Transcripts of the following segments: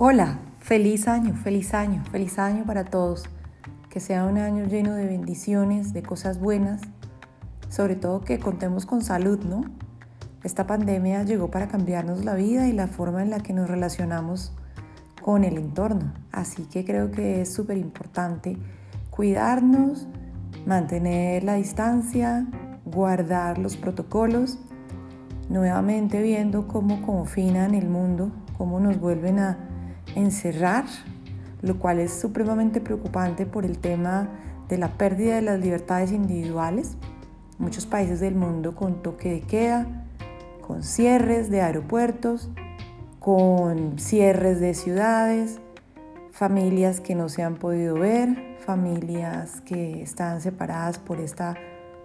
Hola, feliz año, feliz año, feliz año para todos. Que sea un año lleno de bendiciones, de cosas buenas, sobre todo que contemos con salud, ¿no? Esta pandemia llegó para cambiarnos la vida y la forma en la que nos relacionamos con el entorno. Así que creo que es súper importante cuidarnos, mantener la distancia, guardar los protocolos, nuevamente viendo cómo confinan el mundo, cómo nos vuelven a encerrar, lo cual es supremamente preocupante por el tema de la pérdida de las libertades individuales. Muchos países del mundo con toque de queda, con cierres de aeropuertos, con cierres de ciudades, familias que no se han podido ver, familias que están separadas por esta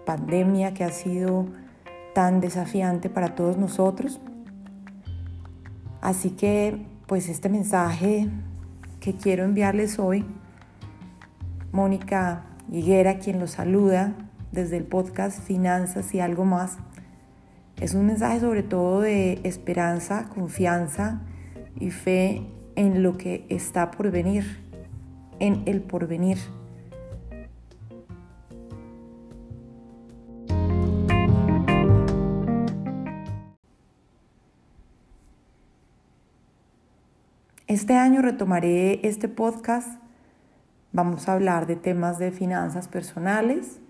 pandemia que ha sido tan desafiante para todos nosotros. Así que pues este mensaje que quiero enviarles hoy, Mónica Higuera, quien los saluda desde el podcast Finanzas y algo más, es un mensaje sobre todo de esperanza, confianza y fe en lo que está por venir, en el porvenir. Este año retomaré este podcast. Vamos a hablar de temas de finanzas personales.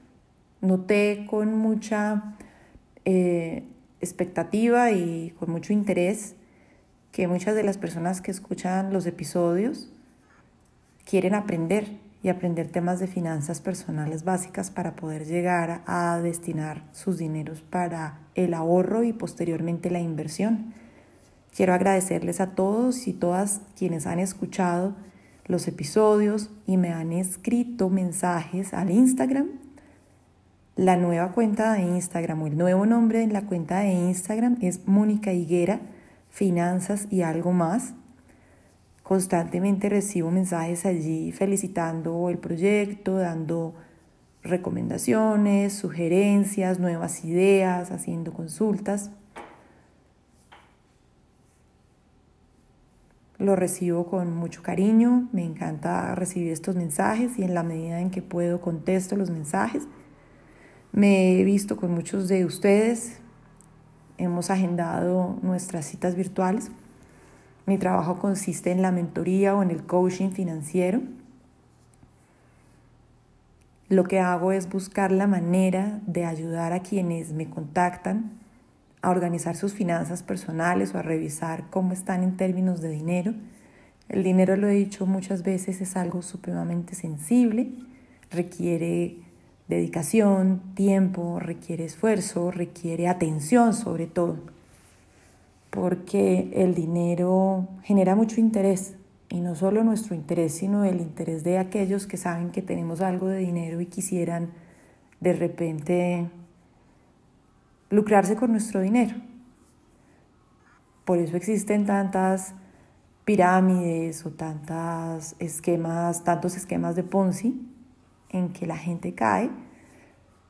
Noté con mucha eh, expectativa y con mucho interés que muchas de las personas que escuchan los episodios quieren aprender y aprender temas de finanzas personales básicas para poder llegar a destinar sus dineros para el ahorro y posteriormente la inversión. Quiero agradecerles a todos y todas quienes han escuchado los episodios y me han escrito mensajes al Instagram. La nueva cuenta de Instagram o el nuevo nombre en la cuenta de Instagram es Mónica Higuera, Finanzas y algo más. Constantemente recibo mensajes allí felicitando el proyecto, dando recomendaciones, sugerencias, nuevas ideas, haciendo consultas. Lo recibo con mucho cariño, me encanta recibir estos mensajes y en la medida en que puedo contesto los mensajes. Me he visto con muchos de ustedes, hemos agendado nuestras citas virtuales. Mi trabajo consiste en la mentoría o en el coaching financiero. Lo que hago es buscar la manera de ayudar a quienes me contactan a organizar sus finanzas personales o a revisar cómo están en términos de dinero. El dinero, lo he dicho muchas veces, es algo supremamente sensible, requiere dedicación, tiempo, requiere esfuerzo, requiere atención sobre todo, porque el dinero genera mucho interés y no solo nuestro interés, sino el interés de aquellos que saben que tenemos algo de dinero y quisieran de repente lucrarse con nuestro dinero. Por eso existen tantas pirámides o tantas esquemas, tantos esquemas de Ponzi en que la gente cae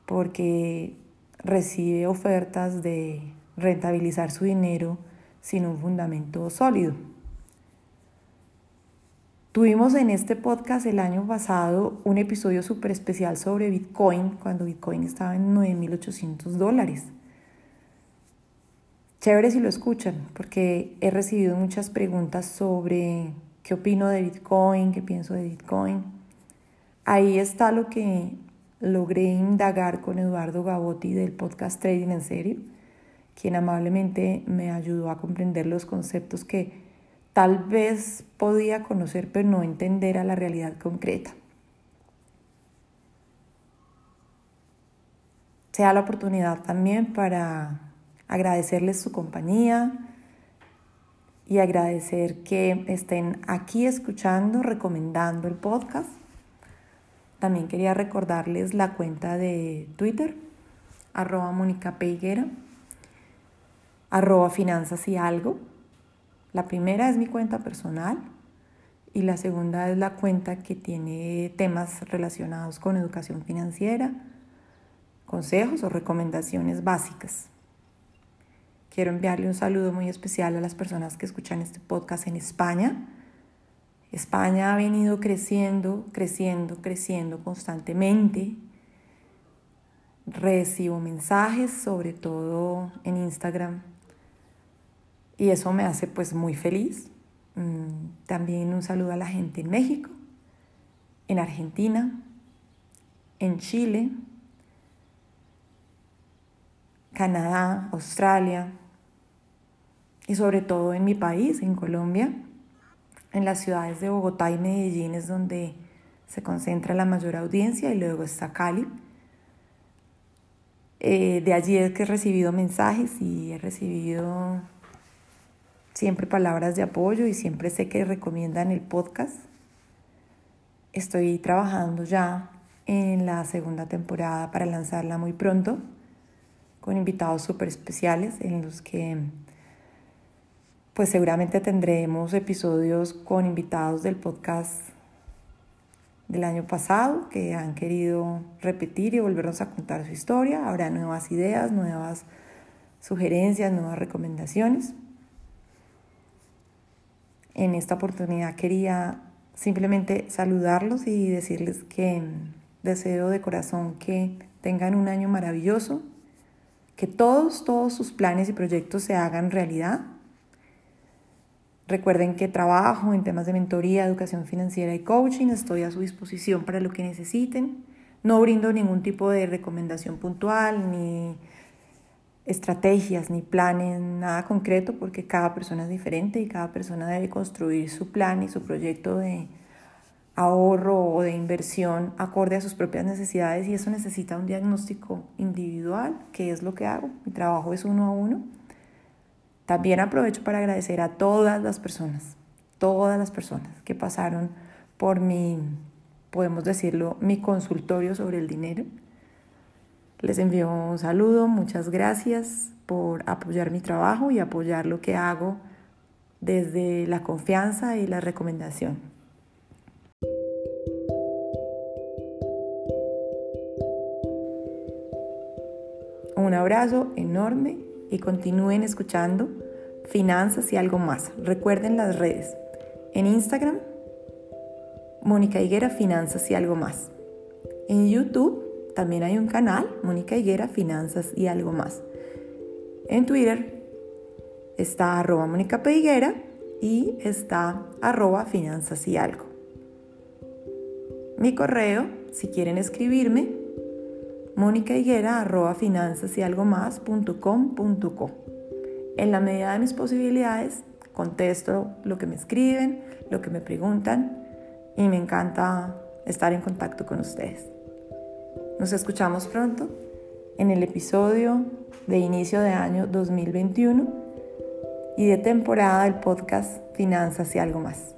porque recibe ofertas de rentabilizar su dinero sin un fundamento sólido. Tuvimos en este podcast el año pasado un episodio súper especial sobre Bitcoin, cuando Bitcoin estaba en 9.800 dólares. Chévere si lo escuchan, porque he recibido muchas preguntas sobre qué opino de Bitcoin, qué pienso de Bitcoin. Ahí está lo que logré indagar con Eduardo Gabotti del podcast Trading en Serio, quien amablemente me ayudó a comprender los conceptos que tal vez podía conocer pero no entender a la realidad concreta. Sea la oportunidad también para agradecerles su compañía y agradecer que estén aquí escuchando, recomendando el podcast. También quería recordarles la cuenta de Twitter, arroba Mónica Peiguera, arroba Finanzas y Algo. La primera es mi cuenta personal y la segunda es la cuenta que tiene temas relacionados con educación financiera, consejos o recomendaciones básicas. Quiero enviarle un saludo muy especial a las personas que escuchan este podcast en España, España ha venido creciendo, creciendo, creciendo constantemente. Recibo mensajes, sobre todo en Instagram, y eso me hace pues muy feliz. Mm, también un saludo a la gente en México, en Argentina, en Chile, Canadá, Australia y sobre todo en mi país, en Colombia, en las ciudades de Bogotá y Medellín es donde se concentra la mayor audiencia y luego está Cali. Eh, de allí es que he recibido mensajes y he recibido siempre palabras de apoyo y siempre sé que recomiendan el podcast. Estoy trabajando ya en la segunda temporada para lanzarla muy pronto con invitados súper especiales en los que pues seguramente tendremos episodios con invitados del podcast del año pasado que han querido repetir y volvernos a contar su historia. Habrá nuevas ideas, nuevas sugerencias, nuevas recomendaciones. En esta oportunidad quería simplemente saludarlos y decirles que deseo de corazón que tengan un año maravilloso, que todos, todos sus planes y proyectos se hagan realidad. Recuerden que trabajo en temas de mentoría, educación financiera y coaching. Estoy a su disposición para lo que necesiten. No brindo ningún tipo de recomendación puntual, ni estrategias, ni planes, nada concreto, porque cada persona es diferente y cada persona debe construir su plan y su proyecto de ahorro o de inversión acorde a sus propias necesidades y eso necesita un diagnóstico individual, que es lo que hago. Mi trabajo es uno a uno. También aprovecho para agradecer a todas las personas, todas las personas que pasaron por mi, podemos decirlo, mi consultorio sobre el dinero. Les envío un saludo, muchas gracias por apoyar mi trabajo y apoyar lo que hago desde la confianza y la recomendación. Un abrazo enorme y continúen escuchando Finanzas y algo más. Recuerden las redes. En Instagram, Mónica Higuera Finanzas y algo más. En YouTube también hay un canal, Mónica Higuera Finanzas y algo más. En Twitter está arroba Mónica P. Higuera y está arroba Finanzas y algo. Mi correo, si quieren escribirme, finanzas y algo más En la medida de mis posibilidades, contesto lo que me escriben, lo que me preguntan y me encanta estar en contacto con ustedes. Nos escuchamos pronto en el episodio de inicio de año 2021 y de temporada del podcast Finanzas y algo más.